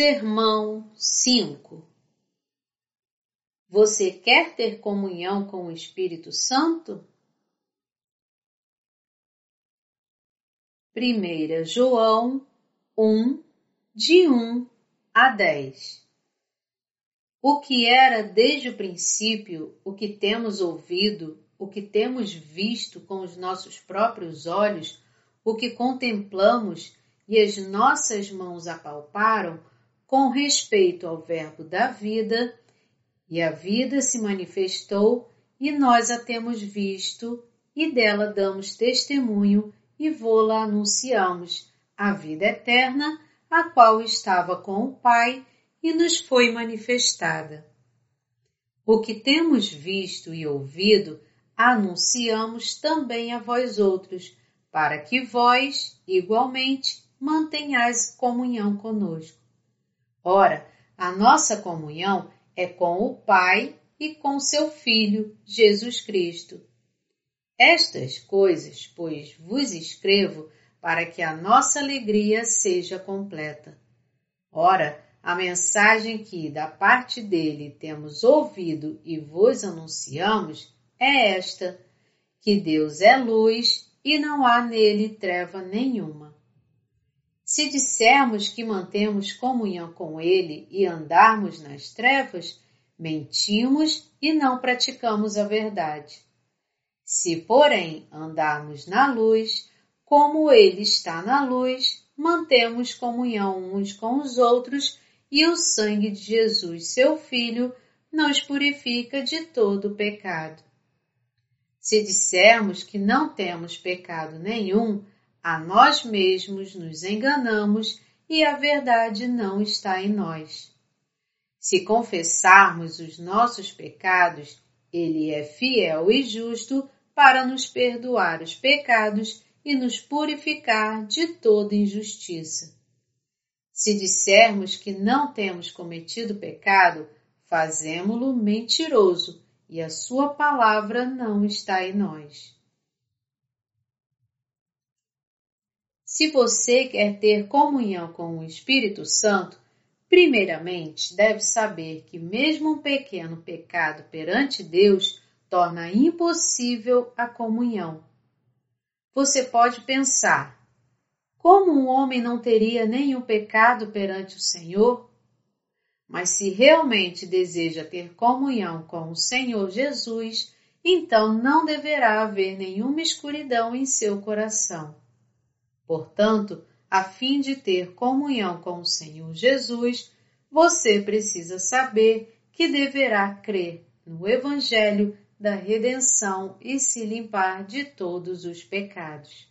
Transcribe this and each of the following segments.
Sermão 5 Você quer ter comunhão com o Espírito Santo? 1 João 1, de 1 a 10 O que era desde o princípio, o que temos ouvido, o que temos visto com os nossos próprios olhos, o que contemplamos e as nossas mãos apalparam, com respeito ao Verbo da vida, e a vida se manifestou, e nós a temos visto, e dela damos testemunho, e vô-la anunciamos, a vida eterna, a qual estava com o Pai e nos foi manifestada. O que temos visto e ouvido, anunciamos também a vós outros, para que vós, igualmente, mantenhais comunhão conosco. Ora, a nossa comunhão é com o Pai e com seu Filho, Jesus Cristo. Estas coisas, pois, vos escrevo para que a nossa alegria seja completa. Ora, a mensagem que da parte dele temos ouvido e vos anunciamos é esta: que Deus é luz e não há nele treva nenhuma. Se dissermos que mantemos comunhão com Ele e andarmos nas trevas, mentimos e não praticamos a verdade. Se, porém, andarmos na luz, como Ele está na luz, mantemos comunhão uns com os outros e o sangue de Jesus, seu Filho, nos purifica de todo pecado. Se dissermos que não temos pecado nenhum, a nós mesmos nos enganamos e a verdade não está em nós. Se confessarmos os nossos pecados, Ele é fiel e justo para nos perdoar os pecados e nos purificar de toda injustiça. Se dissermos que não temos cometido pecado, fazemo-lo mentiroso e a Sua palavra não está em nós. Se você quer ter comunhão com o Espírito Santo, primeiramente deve saber que mesmo um pequeno pecado perante Deus torna impossível a comunhão. Você pode pensar: como um homem não teria nenhum pecado perante o Senhor? Mas se realmente deseja ter comunhão com o Senhor Jesus, então não deverá haver nenhuma escuridão em seu coração. Portanto, a fim de ter comunhão com o Senhor Jesus, você precisa saber que deverá crer no Evangelho da redenção e se limpar de todos os pecados.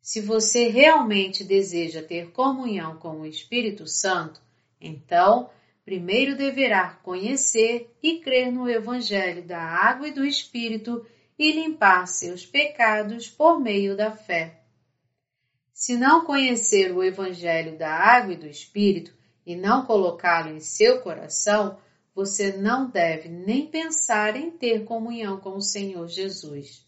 Se você realmente deseja ter comunhão com o Espírito Santo, então primeiro deverá conhecer e crer no Evangelho da água e do Espírito e limpar seus pecados por meio da fé. Se não conhecer o Evangelho da água e do Espírito e não colocá-lo em seu coração, você não deve nem pensar em ter comunhão com o Senhor Jesus.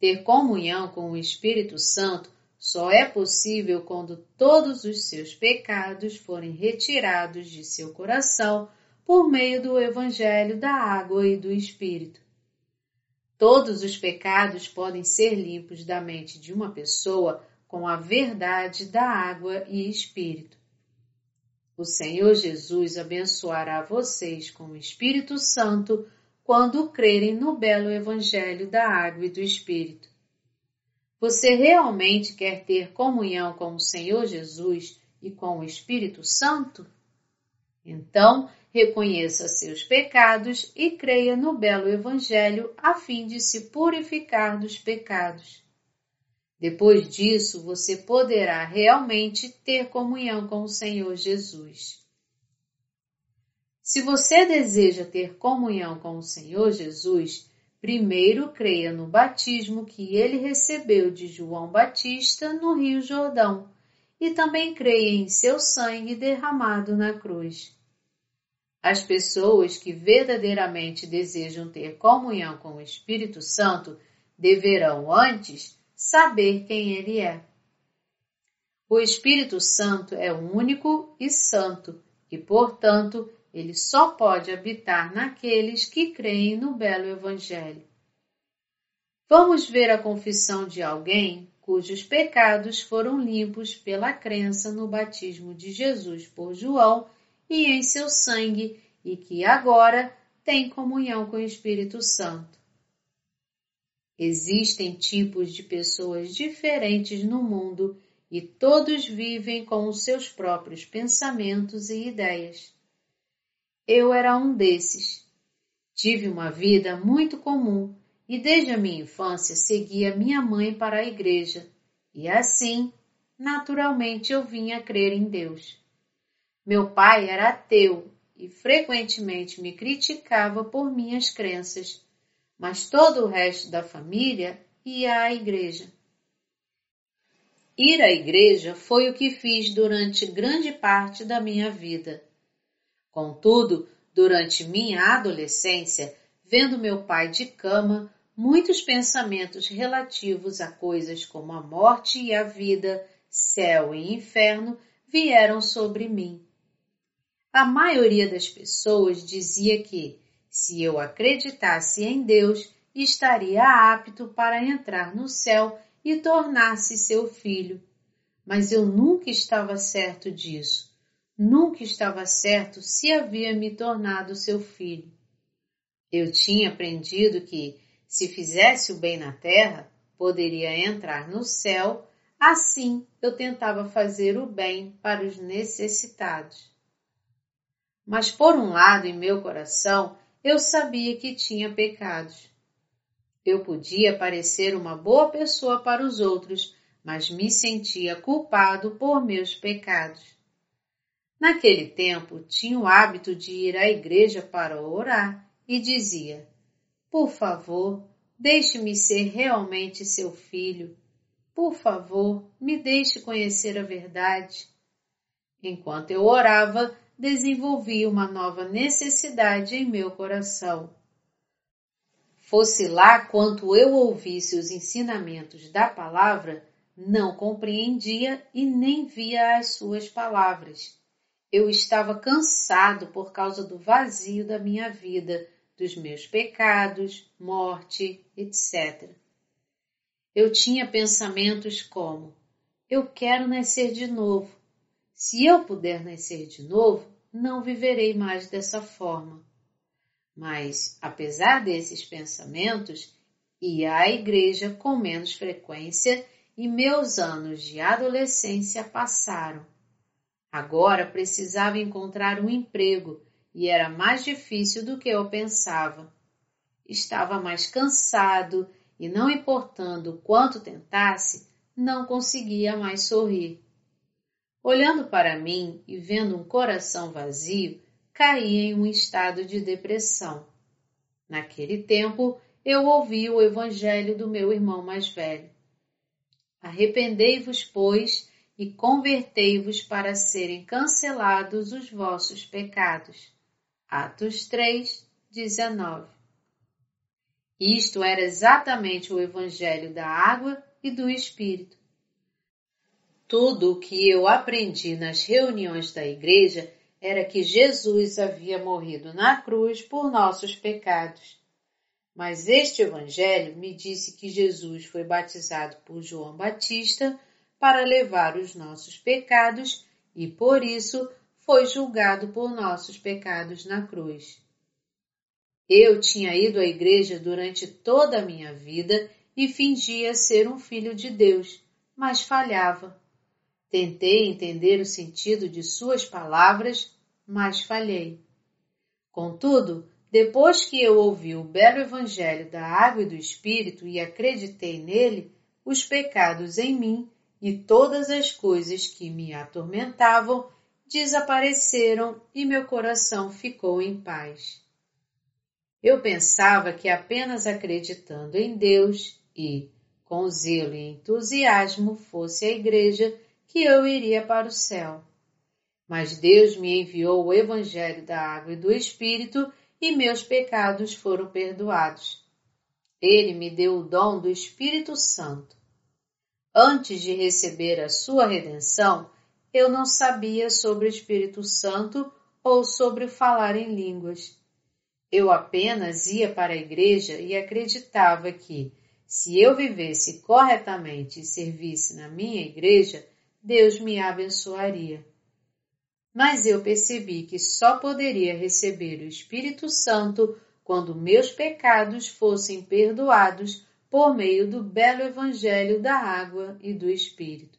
Ter comunhão com o Espírito Santo só é possível quando todos os seus pecados forem retirados de seu coração por meio do Evangelho da água e do Espírito. Todos os pecados podem ser limpos da mente de uma pessoa com a verdade da água e espírito. O Senhor Jesus abençoará vocês com o Espírito Santo quando crerem no belo Evangelho da água e do Espírito. Você realmente quer ter comunhão com o Senhor Jesus e com o Espírito Santo? Então, reconheça seus pecados e creia no belo Evangelho a fim de se purificar dos pecados. Depois disso, você poderá realmente ter comunhão com o Senhor Jesus. Se você deseja ter comunhão com o Senhor Jesus, primeiro creia no batismo que ele recebeu de João Batista no Rio Jordão e também creia em seu sangue derramado na cruz. As pessoas que verdadeiramente desejam ter comunhão com o Espírito Santo deverão antes saber quem ele é. O Espírito Santo é único e santo e, portanto, ele só pode habitar naqueles que creem no belo Evangelho. Vamos ver a confissão de alguém cujos pecados foram limpos pela crença no batismo de Jesus por João e em seu sangue e que agora tem comunhão com o Espírito Santo. Existem tipos de pessoas diferentes no mundo e todos vivem com os seus próprios pensamentos e ideias. Eu era um desses. Tive uma vida muito comum e desde a minha infância seguia minha mãe para a igreja e assim, naturalmente, eu vinha crer em Deus. Meu pai era ateu e frequentemente me criticava por minhas crenças, mas todo o resto da família ia à igreja. Ir à igreja foi o que fiz durante grande parte da minha vida. Contudo, durante minha adolescência, vendo meu pai de cama, muitos pensamentos relativos a coisas como a morte e a vida, céu e inferno vieram sobre mim. A maioria das pessoas dizia que, se eu acreditasse em Deus, estaria apto para entrar no céu e tornar-se seu filho. Mas eu nunca estava certo disso. Nunca estava certo se havia me tornado seu filho. Eu tinha aprendido que, se fizesse o bem na terra, poderia entrar no céu, assim eu tentava fazer o bem para os necessitados. Mas por um lado em meu coração eu sabia que tinha pecados. Eu podia parecer uma boa pessoa para os outros, mas me sentia culpado por meus pecados. Naquele tempo, tinha o hábito de ir à igreja para orar e dizia: Por favor, deixe-me ser realmente seu filho. Por favor, me deixe conhecer a verdade. Enquanto eu orava, desenvolvi uma nova necessidade em meu coração. Fosse lá quanto eu ouvisse os ensinamentos da palavra, não compreendia e nem via as suas palavras. Eu estava cansado por causa do vazio da minha vida, dos meus pecados, morte, etc. Eu tinha pensamentos como: eu quero nascer de novo. Se eu puder nascer de novo, não viverei mais dessa forma. Mas, apesar desses pensamentos, ia à igreja com menos frequência e meus anos de adolescência passaram. Agora precisava encontrar um emprego e era mais difícil do que eu pensava. Estava mais cansado e, não importando quanto tentasse, não conseguia mais sorrir. Olhando para mim e vendo um coração vazio, caí em um estado de depressão. Naquele tempo, eu ouvi o evangelho do meu irmão mais velho. Arrependei-vos, pois, e convertei-vos para serem cancelados os vossos pecados. Atos 3, 19. Isto era exatamente o evangelho da água e do Espírito. Tudo o que eu aprendi nas reuniões da igreja era que Jesus havia morrido na cruz por nossos pecados. Mas este Evangelho me disse que Jesus foi batizado por João Batista para levar os nossos pecados e por isso foi julgado por nossos pecados na cruz. Eu tinha ido à igreja durante toda a minha vida e fingia ser um filho de Deus, mas falhava. Tentei entender o sentido de suas palavras, mas falhei. Contudo, depois que eu ouvi o belo Evangelho da água e do Espírito e acreditei nele, os pecados em mim e todas as coisas que me atormentavam desapareceram e meu coração ficou em paz. Eu pensava que apenas acreditando em Deus e, com zelo e entusiasmo, fosse a igreja que eu iria para o céu. Mas Deus me enviou o Evangelho da Água e do Espírito e meus pecados foram perdoados. Ele me deu o dom do Espírito Santo. Antes de receber a sua redenção, eu não sabia sobre o Espírito Santo ou sobre falar em línguas. Eu apenas ia para a igreja e acreditava que, se eu vivesse corretamente e servisse na minha igreja, Deus me abençoaria. Mas eu percebi que só poderia receber o Espírito Santo quando meus pecados fossem perdoados por meio do belo Evangelho da água e do Espírito.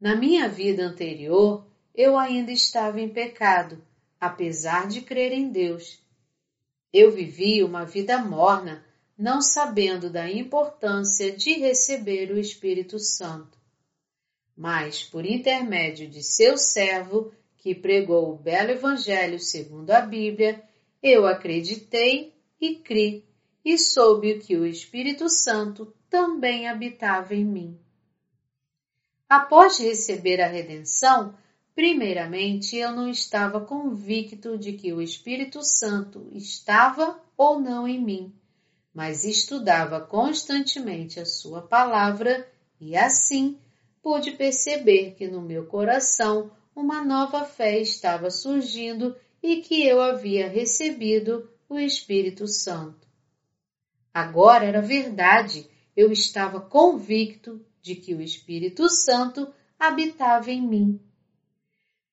Na minha vida anterior, eu ainda estava em pecado, apesar de crer em Deus. Eu vivi uma vida morna, não sabendo da importância de receber o Espírito Santo. Mas, por intermédio de seu servo, que pregou o belo Evangelho segundo a Bíblia, eu acreditei e criei e soube que o Espírito Santo também habitava em mim. Após receber a redenção, primeiramente eu não estava convicto de que o Espírito Santo estava ou não em mim, mas estudava constantemente a Sua palavra e assim pude perceber que no meu coração uma nova fé estava surgindo e que eu havia recebido o Espírito Santo. Agora era verdade, eu estava convicto de que o Espírito Santo habitava em mim.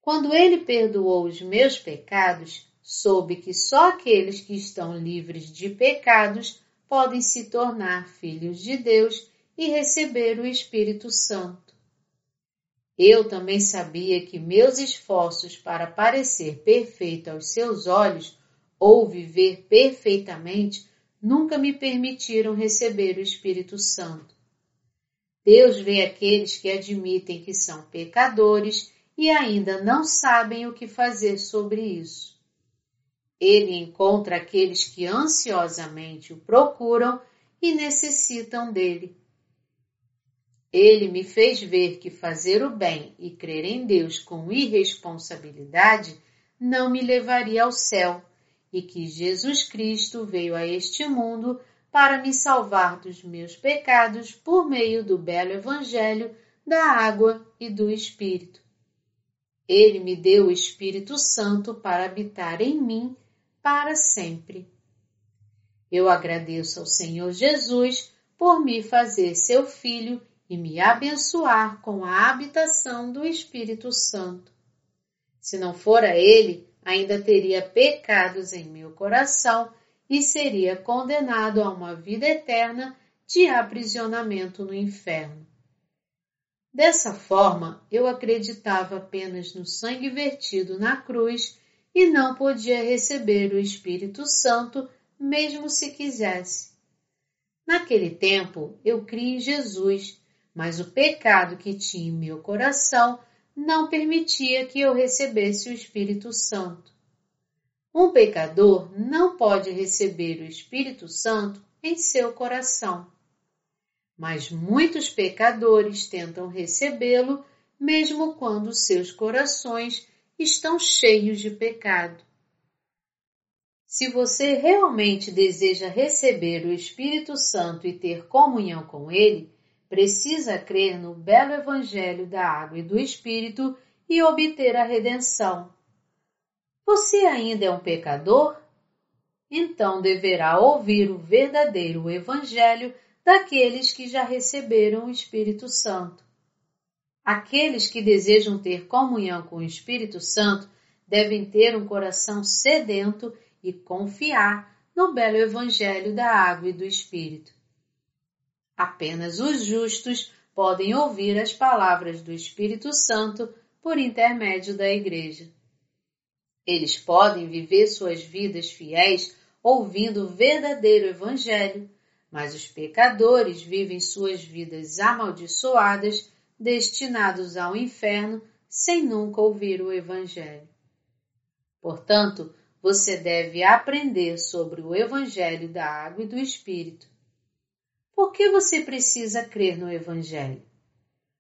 Quando ele perdoou os meus pecados, soube que só aqueles que estão livres de pecados podem se tornar filhos de Deus e receber o Espírito Santo. Eu também sabia que meus esforços para parecer perfeito aos seus olhos ou viver perfeitamente nunca me permitiram receber o Espírito Santo. Deus vê aqueles que admitem que são pecadores e ainda não sabem o que fazer sobre isso. Ele encontra aqueles que ansiosamente o procuram e necessitam dele. Ele me fez ver que fazer o bem e crer em Deus com irresponsabilidade não me levaria ao céu e que Jesus Cristo veio a este mundo para me salvar dos meus pecados por meio do belo Evangelho da água e do Espírito. Ele me deu o Espírito Santo para habitar em mim para sempre. Eu agradeço ao Senhor Jesus por me fazer seu filho e me abençoar com a habitação do Espírito Santo. Se não fora Ele, ainda teria pecados em meu coração e seria condenado a uma vida eterna de aprisionamento no inferno. Dessa forma, eu acreditava apenas no sangue vertido na cruz e não podia receber o Espírito Santo, mesmo se quisesse. Naquele tempo, eu criei em Jesus, mas o pecado que tinha em meu coração não permitia que eu recebesse o Espírito Santo. Um pecador não pode receber o Espírito Santo em seu coração. Mas muitos pecadores tentam recebê-lo mesmo quando seus corações estão cheios de pecado. Se você realmente deseja receber o Espírito Santo e ter comunhão com ele, precisa crer no belo Evangelho da Água e do Espírito e obter a redenção. Você ainda é um pecador? Então deverá ouvir o verdadeiro Evangelho daqueles que já receberam o Espírito Santo. Aqueles que desejam ter comunhão com o Espírito Santo devem ter um coração sedento e confiar no belo Evangelho da água e do Espírito. Apenas os justos podem ouvir as palavras do Espírito Santo por intermédio da Igreja. Eles podem viver suas vidas fiéis ouvindo o verdadeiro Evangelho, mas os pecadores vivem suas vidas amaldiçoadas, destinados ao inferno, sem nunca ouvir o Evangelho. Portanto, você deve aprender sobre o Evangelho da Água e do Espírito por que você precisa crer no Evangelho?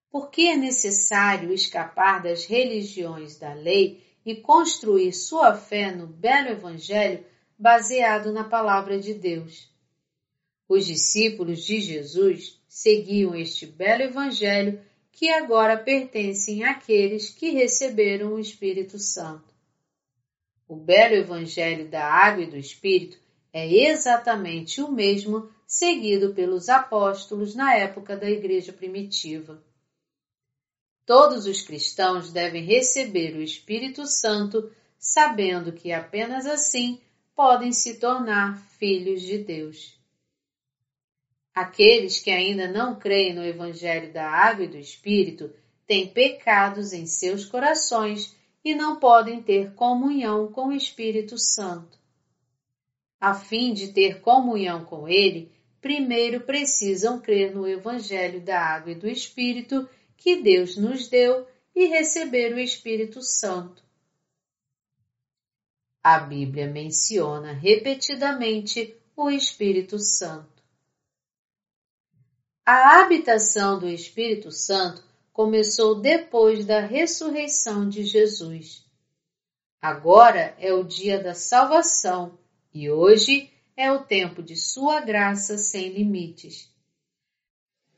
Por que é necessário escapar das religiões da lei e construir sua fé no belo Evangelho baseado na palavra de Deus? Os discípulos de Jesus seguiam este belo Evangelho que agora pertencem àqueles que receberam o Espírito Santo. O belo Evangelho da Água e do Espírito é exatamente o mesmo seguido pelos apóstolos na época da Igreja primitiva. Todos os cristãos devem receber o Espírito Santo, sabendo que apenas assim podem se tornar filhos de Deus. Aqueles que ainda não creem no Evangelho da Água e do Espírito têm pecados em seus corações e não podem ter comunhão com o Espírito Santo. A fim de ter comunhão com Ele, primeiro precisam crer no Evangelho da Água e do Espírito que Deus nos deu e receber o Espírito Santo. A Bíblia menciona repetidamente o Espírito Santo. A habitação do Espírito Santo começou depois da ressurreição de Jesus. Agora é o dia da salvação e hoje é o tempo de Sua graça sem limites.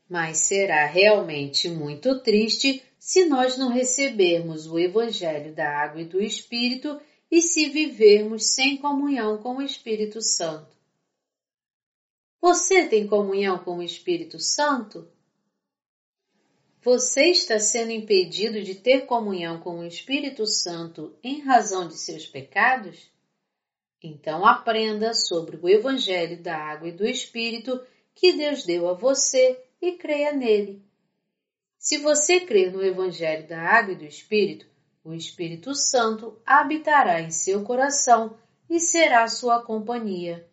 Mas será realmente muito triste se nós não recebermos o Evangelho da Água e do Espírito e se vivermos sem comunhão com o Espírito Santo. Você tem comunhão com o Espírito Santo? Você está sendo impedido de ter comunhão com o Espírito Santo em razão de seus pecados? Então aprenda sobre o Evangelho da Água e do Espírito que Deus deu a você e creia nele. Se você crer no Evangelho da Água e do Espírito, o Espírito Santo habitará em seu coração e será sua companhia.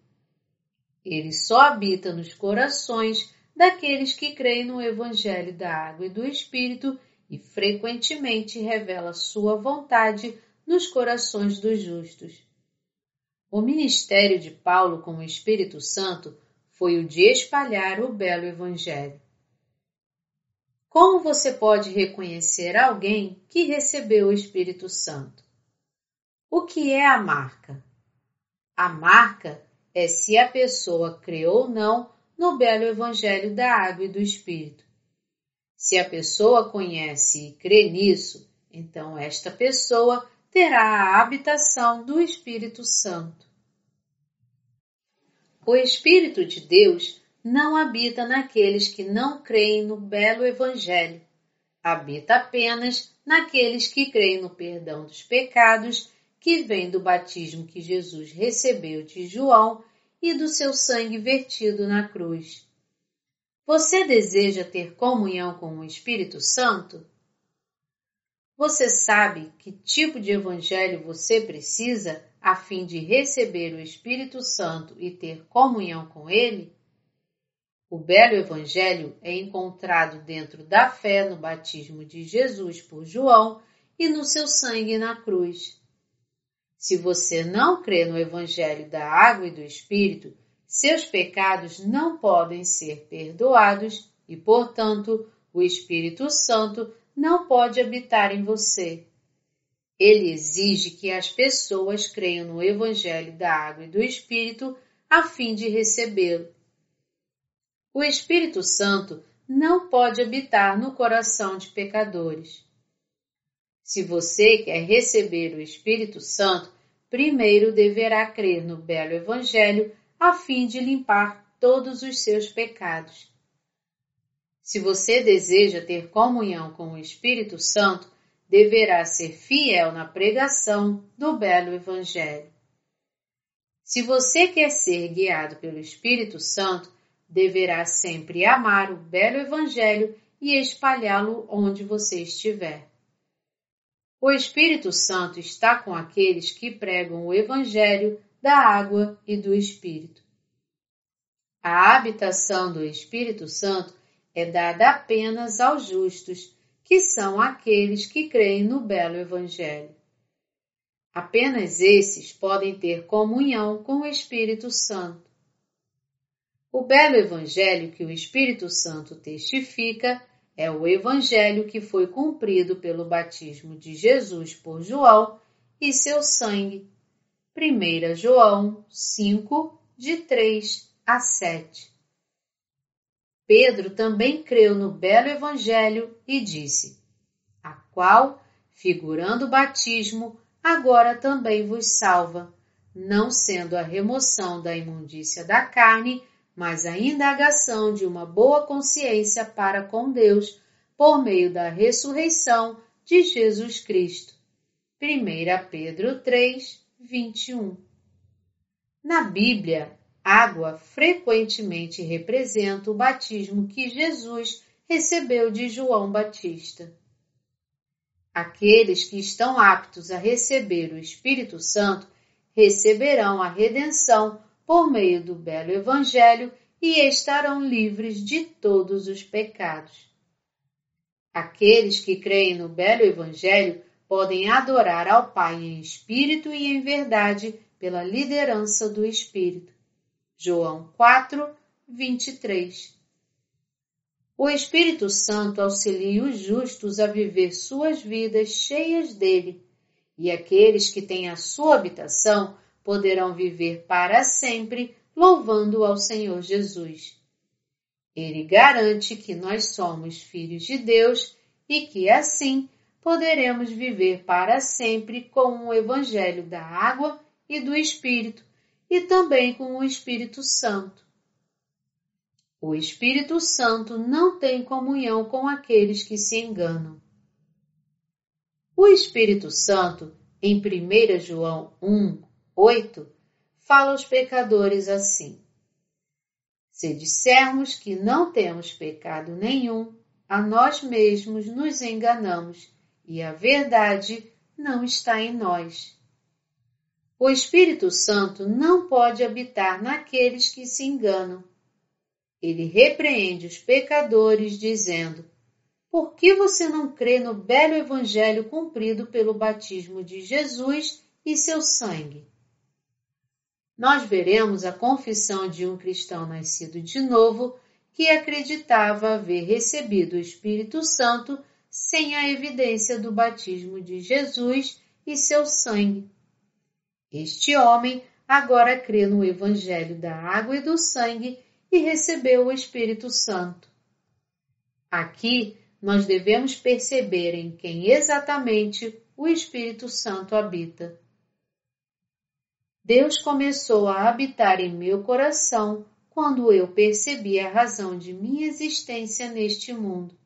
Ele só habita nos corações daqueles que creem no Evangelho da Água e do Espírito e frequentemente revela sua vontade nos corações dos justos. O ministério de Paulo com o Espírito Santo foi o de espalhar o belo Evangelho. Como você pode reconhecer alguém que recebeu o Espírito Santo? O que é a marca? A marca é se a pessoa crê ou não no belo Evangelho da Água e do Espírito. Se a pessoa conhece e crê nisso, então esta pessoa terá a habitação do Espírito Santo. O Espírito de Deus não habita naqueles que não creem no belo Evangelho. Habita apenas naqueles que creem no perdão dos pecados que vem do batismo que Jesus recebeu de João e do seu sangue vertido na cruz. Você deseja ter comunhão com o Espírito Santo? Você sabe que tipo de evangelho você precisa a fim de receber o Espírito Santo e ter comunhão com ele? O belo evangelho é encontrado dentro da fé no batismo de Jesus por João e no seu sangue na cruz. Se você não crê no evangelho da água e do Espírito, seus pecados não podem ser perdoados e, portanto, o Espírito Santo não pode habitar em você. Ele exige que as pessoas creiam no Evangelho da Água e do Espírito a fim de recebê-lo. O Espírito Santo não pode habitar no coração de pecadores. Se você quer receber o Espírito Santo, primeiro deverá crer no belo Evangelho a fim de limpar todos os seus pecados. Se você deseja ter comunhão com o Espírito Santo, deverá ser fiel na pregação do belo Evangelho. Se você quer ser guiado pelo Espírito Santo, deverá sempre amar o belo Evangelho e espalhá-lo onde você estiver. O Espírito Santo está com aqueles que pregam o Evangelho da água e do Espírito. A habitação do Espírito Santo é dada apenas aos justos, que são aqueles que creem no belo Evangelho. Apenas esses podem ter comunhão com o Espírito Santo. O belo Evangelho que o Espírito Santo testifica é o Evangelho que foi cumprido pelo batismo de Jesus por João e seu sangue. 1 João 5, de 3 a 7. Pedro também creu no belo Evangelho e disse: A qual, figurando o batismo, agora também vos salva, não sendo a remoção da imundícia da carne, mas a indagação de uma boa consciência para com Deus por meio da ressurreição de Jesus Cristo. 1 Pedro 3, 21. Na Bíblia, água frequentemente representa o batismo que Jesus recebeu de João Batista. Aqueles que estão aptos a receber o Espírito Santo receberão a redenção por meio do belo Evangelho e estarão livres de todos os pecados. Aqueles que creem no belo Evangelho podem adorar ao Pai em espírito e em verdade pela liderança do Espírito. João 4, 23. O Espírito Santo auxilia os justos a viver suas vidas cheias dele, e aqueles que têm a sua habitação poderão viver para sempre louvando ao Senhor Jesus. Ele garante que nós somos filhos de Deus e que assim poderemos viver para sempre com o Evangelho da água e do Espírito e também com o Espírito Santo. O Espírito Santo não tem comunhão com aqueles que se enganam. O Espírito Santo, em 1 João 1, 8, fala aos pecadores assim: Se dissermos que não temos pecado nenhum, a nós mesmos nos enganamos e a verdade não está em nós. O Espírito Santo não pode habitar naqueles que se enganam. Ele repreende os pecadores, dizendo: Por que você não crê no belo Evangelho cumprido pelo batismo de Jesus e seu sangue? nós veremos a confissão de um cristão nascido de novo que acreditava haver recebido o Espírito Santo sem a evidência do batismo de Jesus e seu sangue. Este homem agora crê no Evangelho da água e do sangue e recebeu o Espírito Santo. Aqui nós devemos perceber em quem exatamente o Espírito Santo habita. Deus começou a habitar em meu coração quando eu percebi a razão de minha existência neste mundo.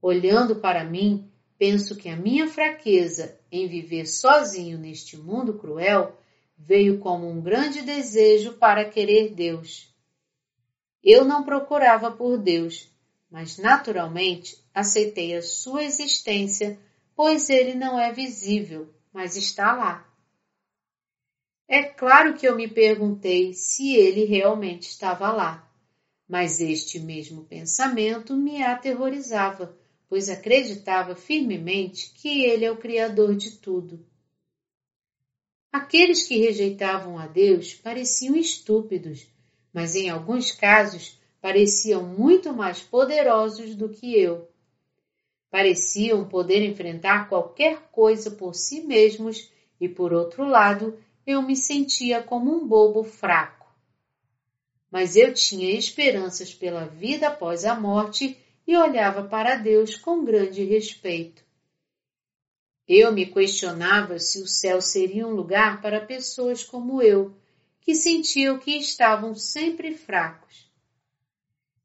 Olhando para mim, penso que a minha fraqueza em viver sozinho neste mundo cruel veio como um grande desejo para querer Deus. Eu não procurava por Deus, mas naturalmente aceitei a sua existência, pois ele não é visível, mas está lá. É claro que eu me perguntei se ele realmente estava lá, mas este mesmo pensamento me aterrorizava, pois acreditava firmemente que ele é o Criador de tudo. Aqueles que rejeitavam a Deus pareciam estúpidos, mas em alguns casos pareciam muito mais poderosos do que eu. Pareciam poder enfrentar qualquer coisa por si mesmos e, por outro lado, eu me sentia como um bobo fraco. Mas eu tinha esperanças pela vida após a morte e olhava para Deus com grande respeito. Eu me questionava se o céu seria um lugar para pessoas como eu, que sentiam que estavam sempre fracos.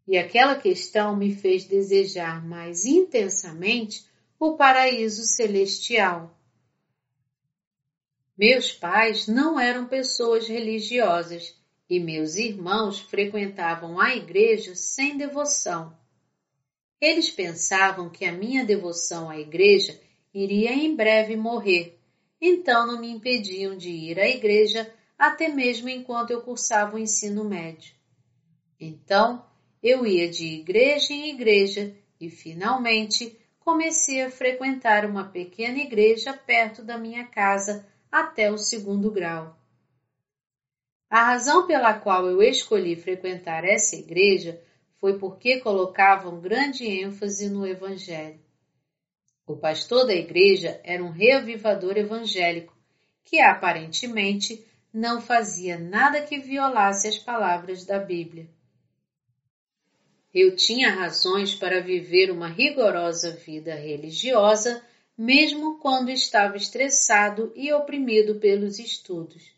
E aquela questão me fez desejar mais intensamente o paraíso celestial. Meus pais não eram pessoas religiosas e meus irmãos frequentavam a igreja sem devoção. Eles pensavam que a minha devoção à igreja iria em breve morrer, então não me impediam de ir à igreja até mesmo enquanto eu cursava o ensino médio. Então, eu ia de igreja em igreja e, finalmente, comecei a frequentar uma pequena igreja perto da minha casa até o segundo grau. A razão pela qual eu escolhi frequentar essa igreja foi porque colocavam grande ênfase no Evangelho. O pastor da igreja era um reavivador evangélico que aparentemente não fazia nada que violasse as palavras da Bíblia. Eu tinha razões para viver uma rigorosa vida religiosa, mesmo quando estava estressado e oprimido pelos estudos.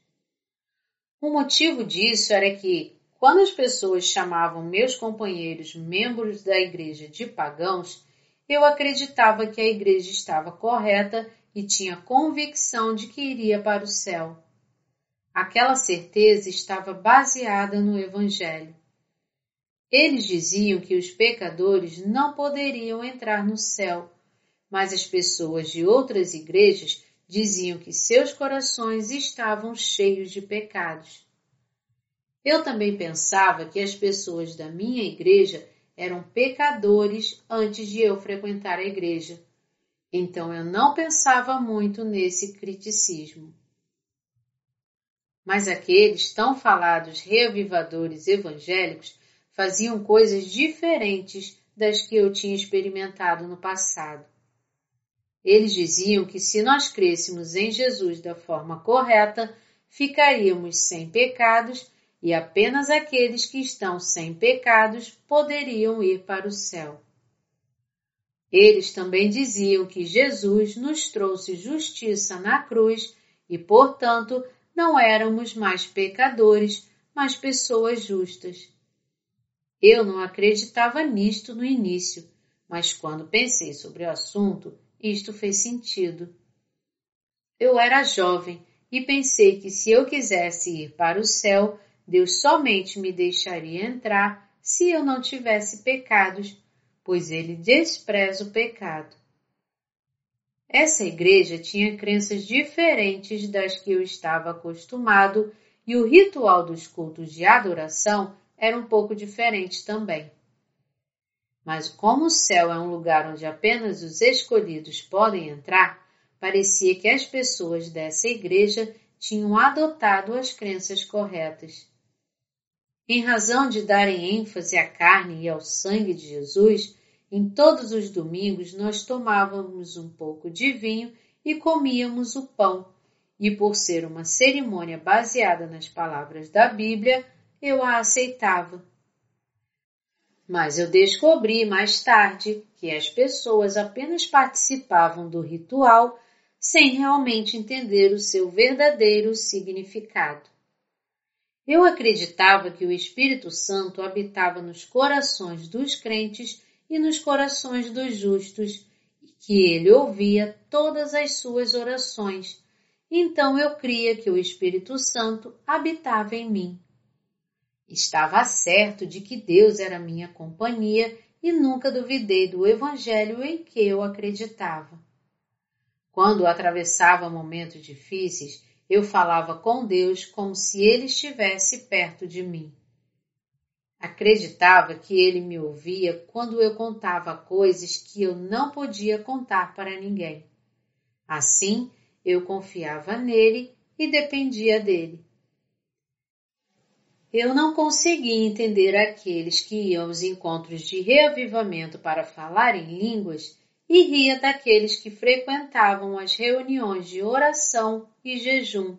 O motivo disso era que, quando as pessoas chamavam meus companheiros membros da igreja de pagãos, eu acreditava que a igreja estava correta e tinha convicção de que iria para o céu. Aquela certeza estava baseada no Evangelho. Eles diziam que os pecadores não poderiam entrar no céu, mas as pessoas de outras igrejas diziam que seus corações estavam cheios de pecados. Eu também pensava que as pessoas da minha igreja eram pecadores antes de eu frequentar a igreja. Então eu não pensava muito nesse criticismo. Mas aqueles tão falados reavivadores evangélicos faziam coisas diferentes das que eu tinha experimentado no passado. Eles diziam que se nós crêssemos em Jesus da forma correta, ficaríamos sem pecados e apenas aqueles que estão sem pecados poderiam ir para o céu. Eles também diziam que Jesus nos trouxe justiça na cruz e, portanto, não éramos mais pecadores, mas pessoas justas. Eu não acreditava nisto no início, mas quando pensei sobre o assunto, isto fez sentido. Eu era jovem e pensei que se eu quisesse ir para o céu, Deus somente me deixaria entrar se eu não tivesse pecados, pois ele despreza o pecado. Essa igreja tinha crenças diferentes das que eu estava acostumado e o ritual dos cultos de adoração era um pouco diferente também. Mas como o céu é um lugar onde apenas os escolhidos podem entrar, parecia que as pessoas dessa igreja tinham adotado as crenças corretas. Em razão de darem ênfase à carne e ao sangue de Jesus, em todos os domingos nós tomávamos um pouco de vinho e comíamos o pão, e por ser uma cerimônia baseada nas palavras da Bíblia, eu a aceitava. Mas eu descobri mais tarde que as pessoas apenas participavam do ritual sem realmente entender o seu verdadeiro significado. Eu acreditava que o Espírito Santo habitava nos corações dos crentes e nos corações dos justos, e que ele ouvia todas as suas orações. Então eu cria que o Espírito Santo habitava em mim. Estava certo de que Deus era minha companhia e nunca duvidei do Evangelho em que eu acreditava. Quando atravessava momentos difíceis, eu falava com Deus como se Ele estivesse perto de mim. Acreditava que Ele me ouvia quando eu contava coisas que eu não podia contar para ninguém. Assim, eu confiava nele e dependia dele. Eu não conseguia entender aqueles que iam aos encontros de reavivamento para falar em línguas e ria daqueles que frequentavam as reuniões de oração e jejum.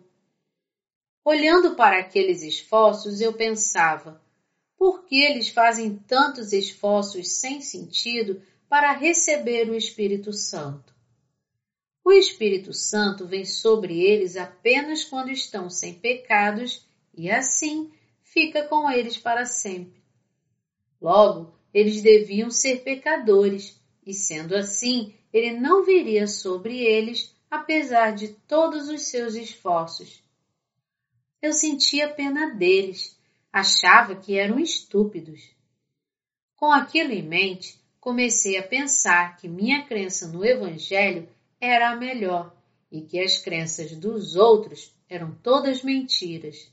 Olhando para aqueles esforços, eu pensava: por que eles fazem tantos esforços sem sentido para receber o Espírito Santo? O Espírito Santo vem sobre eles apenas quando estão sem pecados e assim fica com eles para sempre. Logo, eles deviam ser pecadores, e sendo assim, ele não viria sobre eles, apesar de todos os seus esforços. Eu sentia pena deles, achava que eram estúpidos. Com aquilo em mente, comecei a pensar que minha crença no Evangelho era a melhor e que as crenças dos outros eram todas mentiras.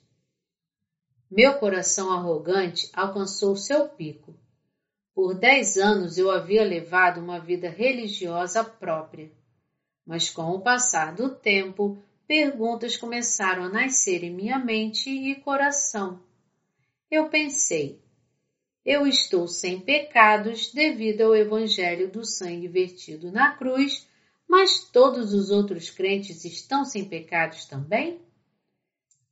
Meu coração arrogante alcançou seu pico. Por dez anos eu havia levado uma vida religiosa própria. Mas com o passar do tempo, perguntas começaram a nascer em minha mente e coração. Eu pensei, eu estou sem pecados devido ao Evangelho do sangue vertido na cruz, mas todos os outros crentes estão sem pecados também?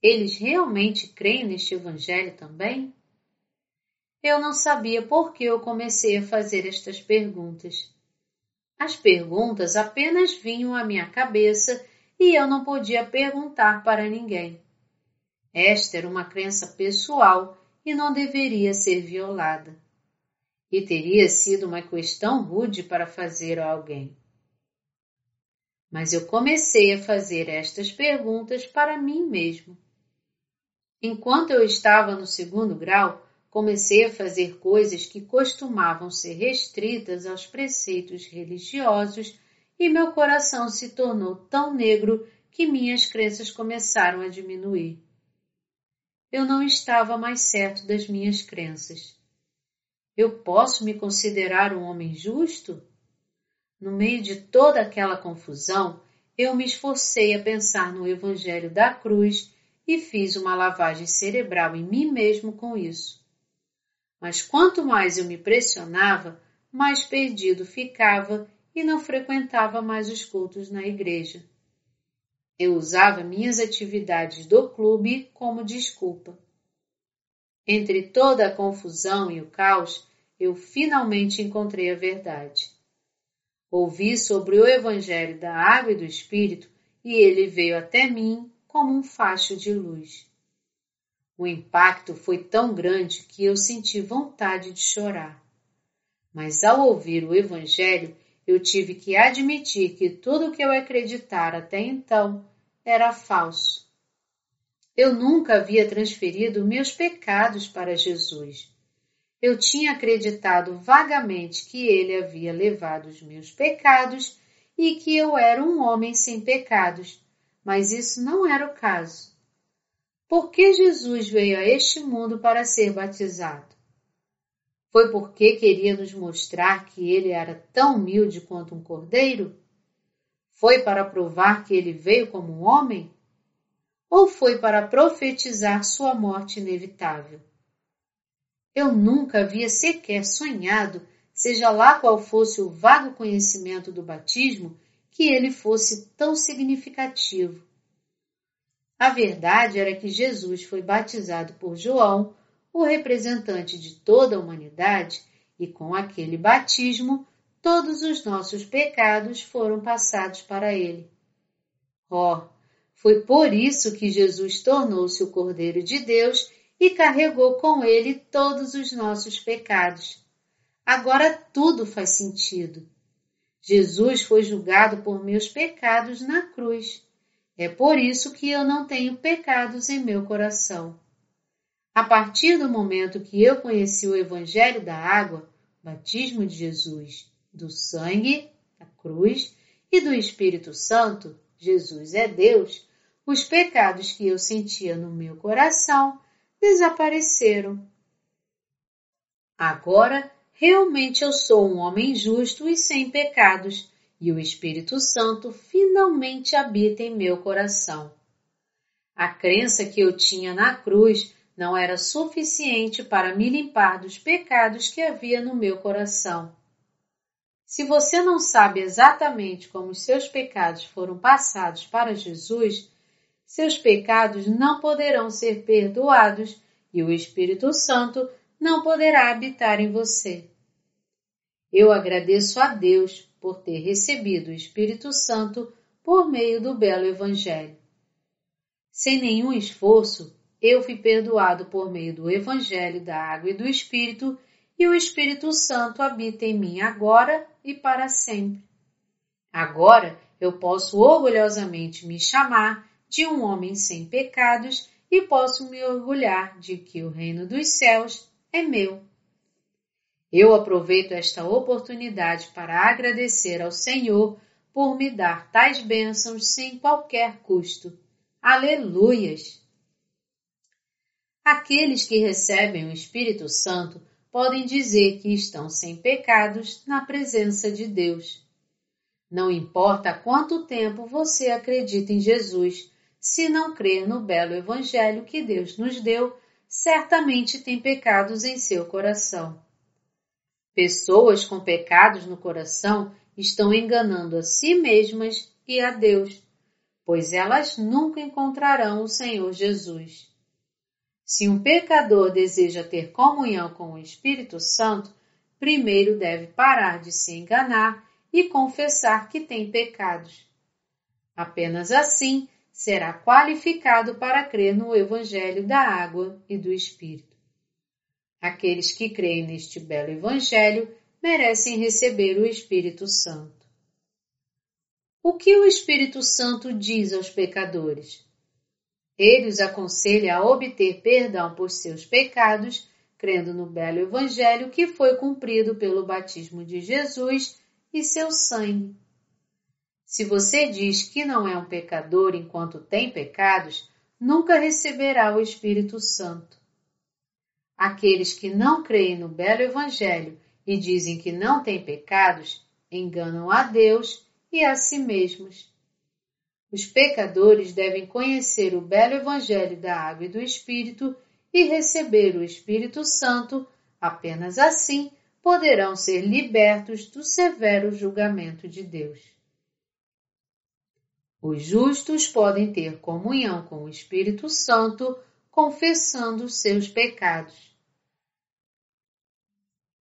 Eles realmente creem neste Evangelho também? Eu não sabia por que eu comecei a fazer estas perguntas. As perguntas apenas vinham à minha cabeça e eu não podia perguntar para ninguém. Esta era uma crença pessoal e não deveria ser violada. E teria sido uma questão rude para fazer a alguém. Mas eu comecei a fazer estas perguntas para mim mesmo. Enquanto eu estava no segundo grau, comecei a fazer coisas que costumavam ser restritas aos preceitos religiosos e meu coração se tornou tão negro que minhas crenças começaram a diminuir. Eu não estava mais certo das minhas crenças. Eu posso me considerar um homem justo? No meio de toda aquela confusão, eu me esforcei a pensar no Evangelho da cruz e fiz uma lavagem cerebral em mim mesmo com isso. Mas quanto mais eu me pressionava, mais perdido ficava e não frequentava mais os cultos na igreja. Eu usava minhas atividades do clube como desculpa. Entre toda a confusão e o caos, eu finalmente encontrei a verdade. Ouvi sobre o Evangelho da Água e do Espírito e ele veio até mim como um facho de luz. O impacto foi tão grande que eu senti vontade de chorar. Mas ao ouvir o Evangelho, eu tive que admitir que tudo o que eu acreditara até então era falso. Eu nunca havia transferido meus pecados para Jesus. Eu tinha acreditado vagamente que ele havia levado os meus pecados e que eu era um homem sem pecados, mas isso não era o caso. Por que Jesus veio a este mundo para ser batizado? Foi porque queria nos mostrar que ele era tão humilde quanto um cordeiro? Foi para provar que ele veio como um homem? Ou foi para profetizar sua morte inevitável? Eu nunca havia sequer sonhado, seja lá qual fosse o vago conhecimento do batismo, que ele fosse tão significativo. A verdade era que Jesus foi batizado por João, o representante de toda a humanidade, e com aquele batismo, todos os nossos pecados foram passados para ele. Oh, foi por isso que Jesus tornou-se o Cordeiro de Deus e carregou com ele todos os nossos pecados. Agora tudo faz sentido. Jesus foi julgado por meus pecados na cruz. É por isso que eu não tenho pecados em meu coração. A partir do momento que eu conheci o Evangelho da água, batismo de Jesus, do sangue, da cruz e do Espírito Santo, Jesus é Deus, os pecados que eu sentia no meu coração desapareceram. Agora realmente eu sou um homem justo e sem pecados e o Espírito Santo finalmente habita em meu coração. A crença que eu tinha na cruz não era suficiente para me limpar dos pecados que havia no meu coração. Se você não sabe exatamente como os seus pecados foram passados para Jesus, seus pecados não poderão ser perdoados e o Espírito Santo não poderá habitar em você. Eu agradeço a Deus por ter recebido o Espírito Santo por meio do belo Evangelho. Sem nenhum esforço, eu fui perdoado por meio do Evangelho da Água e do Espírito, e o Espírito Santo habita em mim agora e para sempre. Agora eu posso orgulhosamente me chamar de um homem sem pecados e posso me orgulhar de que o reino dos céus é meu. Eu aproveito esta oportunidade para agradecer ao Senhor por me dar tais bênçãos sem qualquer custo. Aleluias! Aqueles que recebem o Espírito Santo podem dizer que estão sem pecados na presença de Deus. Não importa quanto tempo você acredita em Jesus, se não crer no belo Evangelho que Deus nos deu, certamente tem pecados em seu coração. Pessoas com pecados no coração estão enganando a si mesmas e a Deus, pois elas nunca encontrarão o Senhor Jesus. Se um pecador deseja ter comunhão com o Espírito Santo, primeiro deve parar de se enganar e confessar que tem pecados. Apenas assim será qualificado para crer no Evangelho da água e do Espírito. Aqueles que creem neste belo Evangelho merecem receber o Espírito Santo. O que o Espírito Santo diz aos pecadores? Ele os aconselha a obter perdão por seus pecados, crendo no belo Evangelho que foi cumprido pelo batismo de Jesus e seu sangue. Se você diz que não é um pecador enquanto tem pecados, nunca receberá o Espírito Santo. Aqueles que não creem no belo Evangelho e dizem que não têm pecados, enganam a Deus e a si mesmos. Os pecadores devem conhecer o belo Evangelho da Água e do Espírito e receber o Espírito Santo, apenas assim poderão ser libertos do severo julgamento de Deus. Os justos podem ter comunhão com o Espírito Santo, confessando seus pecados.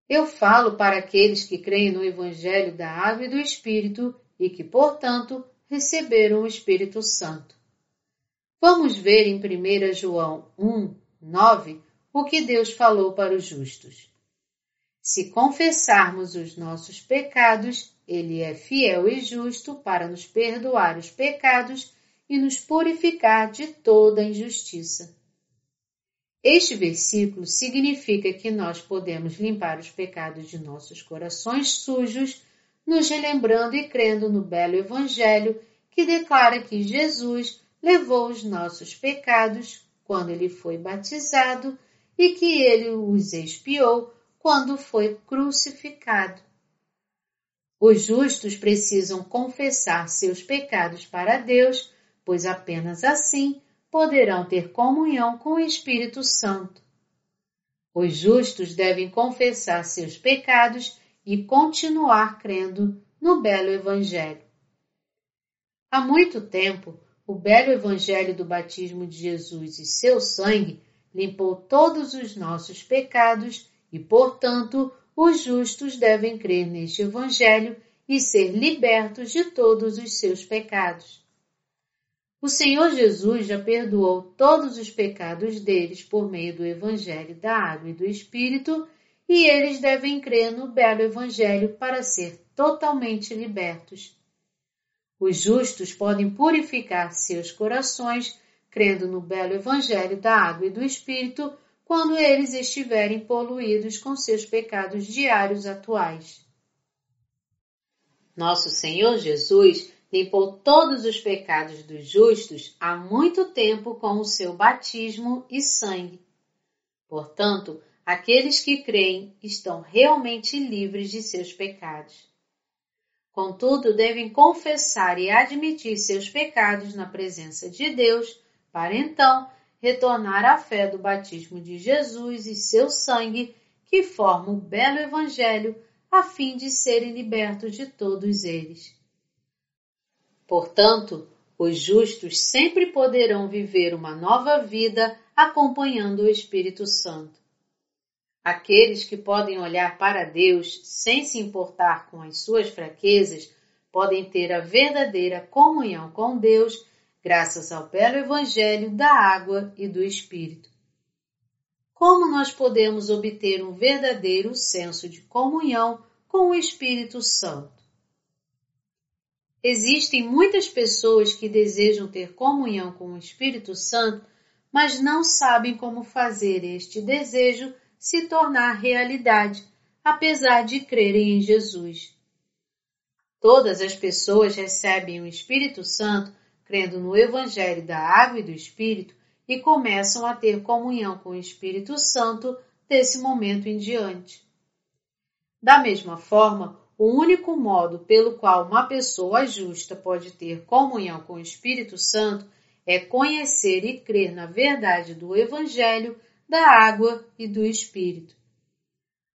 Eu falo para aqueles que creem no Evangelho da Água e do Espírito e que, portanto, receberam o Espírito Santo. Vamos ver em 1 João 1, 9 o que Deus falou para os justos. Se confessarmos os nossos pecados, Ele é fiel e justo para nos perdoar os pecados e nos purificar de toda injustiça. Este versículo significa que nós podemos limpar os pecados de nossos corações sujos nos relembrando e crendo no belo Evangelho que declara que Jesus levou os nossos pecados quando ele foi batizado e que ele os expiou quando foi crucificado. Os justos precisam confessar seus pecados para Deus, pois apenas assim poderão ter comunhão com o Espírito Santo. Os justos devem confessar seus pecados e continuar crendo no belo Evangelho. Há muito tempo, o belo Evangelho do batismo de Jesus e seu sangue limpou todos os nossos pecados e, portanto, os justos devem crer neste Evangelho e ser libertos de todos os seus pecados. O Senhor Jesus já perdoou todos os pecados deles por meio do Evangelho da Água e do Espírito e eles devem crer no belo Evangelho para ser totalmente libertos. Os justos podem purificar seus corações crendo no belo Evangelho da água e do Espírito quando eles estiverem poluídos com seus pecados diários atuais. Nosso Senhor Jesus limpou todos os pecados dos justos há muito tempo com o seu batismo e sangue. Portanto, aqueles que creem estão realmente livres de seus pecados. Contudo, devem confessar e admitir seus pecados na presença de Deus, para então retornar à fé do batismo de Jesus e seu sangue, que forma o belo Evangelho, a fim de serem libertos de todos eles. Portanto, os justos sempre poderão viver uma nova vida acompanhando o Espírito Santo. Aqueles que podem olhar para Deus sem se importar com as suas fraquezas podem ter a verdadeira comunhão com Deus graças ao belo Evangelho da água e do Espírito. Como nós podemos obter um verdadeiro senso de comunhão com o Espírito Santo? Existem muitas pessoas que desejam ter comunhão com o Espírito Santo, mas não sabem como fazer este desejo se tornar realidade, apesar de crerem em Jesus. Todas as pessoas recebem o Espírito Santo crendo no Evangelho da Água e do Espírito e começam a ter comunhão com o Espírito Santo desse momento em diante. Da mesma forma, o único modo pelo qual uma pessoa justa pode ter comunhão com o Espírito Santo é conhecer e crer na verdade do Evangelho da água e do Espírito.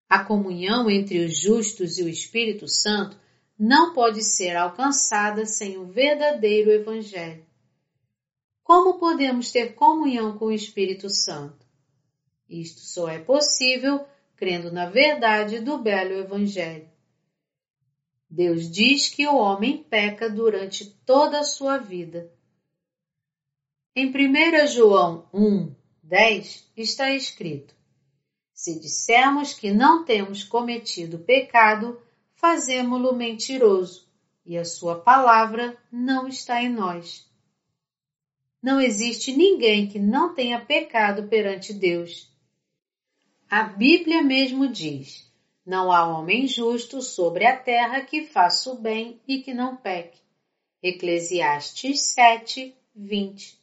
A comunhão entre os justos e o Espírito Santo não pode ser alcançada sem o verdadeiro Evangelho. Como podemos ter comunhão com o Espírito Santo? Isto só é possível crendo na verdade do belo Evangelho. Deus diz que o homem peca durante toda a sua vida. Em 1 João 1, 10 está escrito: Se dissermos que não temos cometido pecado, fazemo-lo mentiroso, e a sua palavra não está em nós. Não existe ninguém que não tenha pecado perante Deus. A Bíblia mesmo diz: Não há homem justo sobre a terra que faça o bem e que não peque. Eclesiastes 7, 20.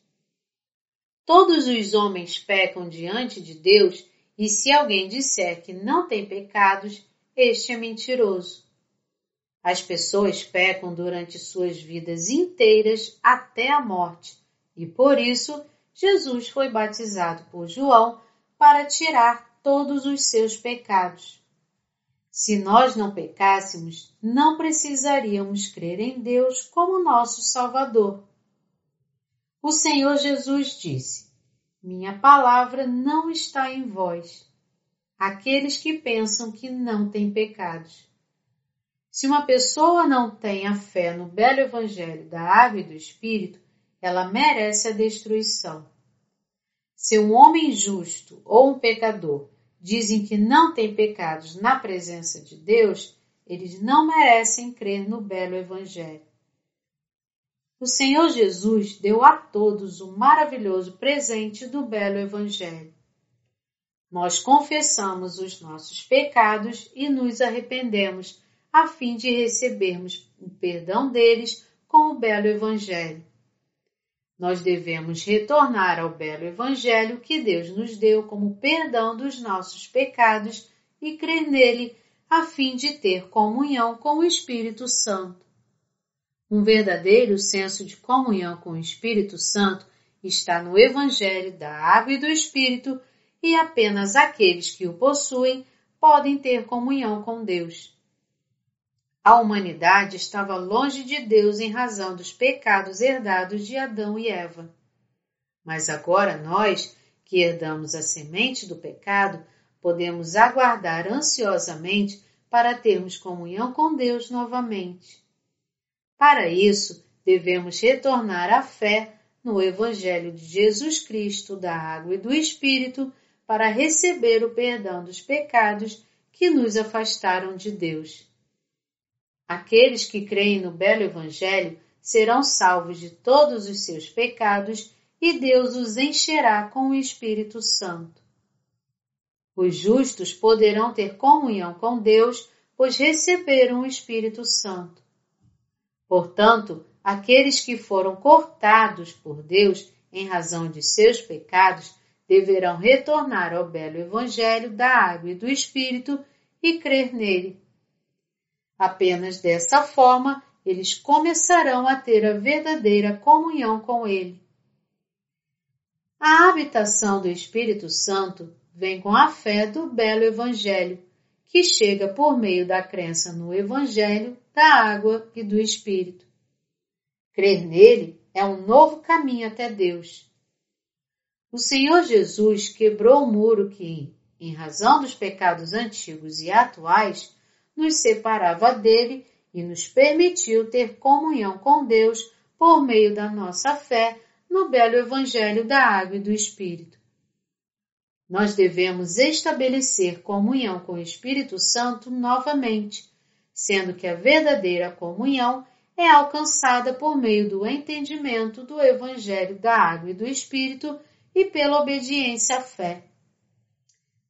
Todos os homens pecam diante de Deus, e se alguém disser que não tem pecados, este é mentiroso. As pessoas pecam durante suas vidas inteiras até a morte, e por isso Jesus foi batizado por João para tirar todos os seus pecados. Se nós não pecássemos, não precisaríamos crer em Deus como nosso Salvador. O Senhor Jesus disse: Minha palavra não está em vós, aqueles que pensam que não têm pecados. Se uma pessoa não tem a fé no belo Evangelho da Água e do Espírito, ela merece a destruição. Se um homem justo ou um pecador dizem que não têm pecados na presença de Deus, eles não merecem crer no belo Evangelho. O Senhor Jesus deu a todos o maravilhoso presente do belo Evangelho. Nós confessamos os nossos pecados e nos arrependemos, a fim de recebermos o perdão deles com o belo Evangelho. Nós devemos retornar ao belo Evangelho que Deus nos deu como perdão dos nossos pecados e crer nele a fim de ter comunhão com o Espírito Santo. Um verdadeiro senso de comunhão com o Espírito Santo está no Evangelho da Água e do Espírito e apenas aqueles que o possuem podem ter comunhão com Deus. A humanidade estava longe de Deus em razão dos pecados herdados de Adão e Eva. Mas agora nós, que herdamos a semente do pecado, podemos aguardar ansiosamente para termos comunhão com Deus novamente. Para isso, devemos retornar à fé no Evangelho de Jesus Cristo, da água e do Espírito, para receber o perdão dos pecados que nos afastaram de Deus. Aqueles que creem no belo Evangelho serão salvos de todos os seus pecados e Deus os encherá com o Espírito Santo. Os justos poderão ter comunhão com Deus, pois receberam o Espírito Santo. Portanto, aqueles que foram cortados por Deus em razão de seus pecados deverão retornar ao belo Evangelho da água e do Espírito e crer nele Apenas dessa forma eles começarão a ter a verdadeira comunhão com Ele. A habitação do Espírito Santo vem com a fé do belo Evangelho, que chega por meio da crença no Evangelho, da água e do Espírito. Crer nele é um novo caminho até Deus. O Senhor Jesus quebrou o muro que, em razão dos pecados antigos e atuais, nos separava dele e nos permitiu ter comunhão com Deus por meio da nossa fé no belo Evangelho da Água e do Espírito. Nós devemos estabelecer comunhão com o Espírito Santo novamente, sendo que a verdadeira comunhão é alcançada por meio do entendimento do Evangelho da Água e do Espírito e pela obediência à fé.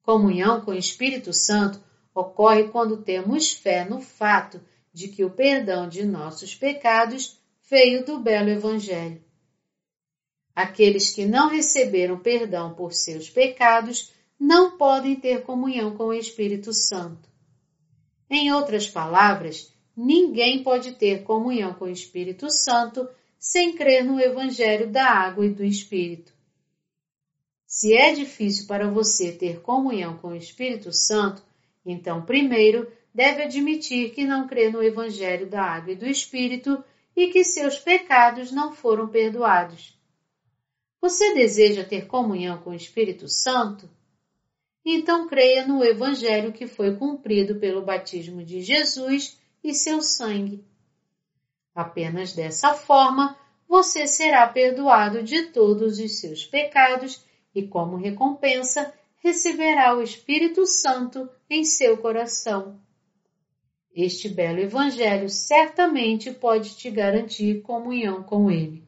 Comunhão com o Espírito Santo ocorre quando temos fé no fato de que o perdão de nossos pecados veio do belo Evangelho. Aqueles que não receberam perdão por seus pecados não podem ter comunhão com o Espírito Santo. Em outras palavras, ninguém pode ter comunhão com o Espírito Santo sem crer no Evangelho da água e do Espírito. Se é difícil para você ter comunhão com o Espírito Santo, então, primeiro, deve admitir que não crê no Evangelho da Água e do Espírito e que seus pecados não foram perdoados. Você deseja ter comunhão com o Espírito Santo? então creia no Evangelho que foi cumprido pelo batismo de Jesus e seu sangue. Apenas dessa forma você será perdoado de todos os seus pecados e, como recompensa, receberá o Espírito Santo em seu coração. Este belo Evangelho certamente pode te garantir comunhão com Ele.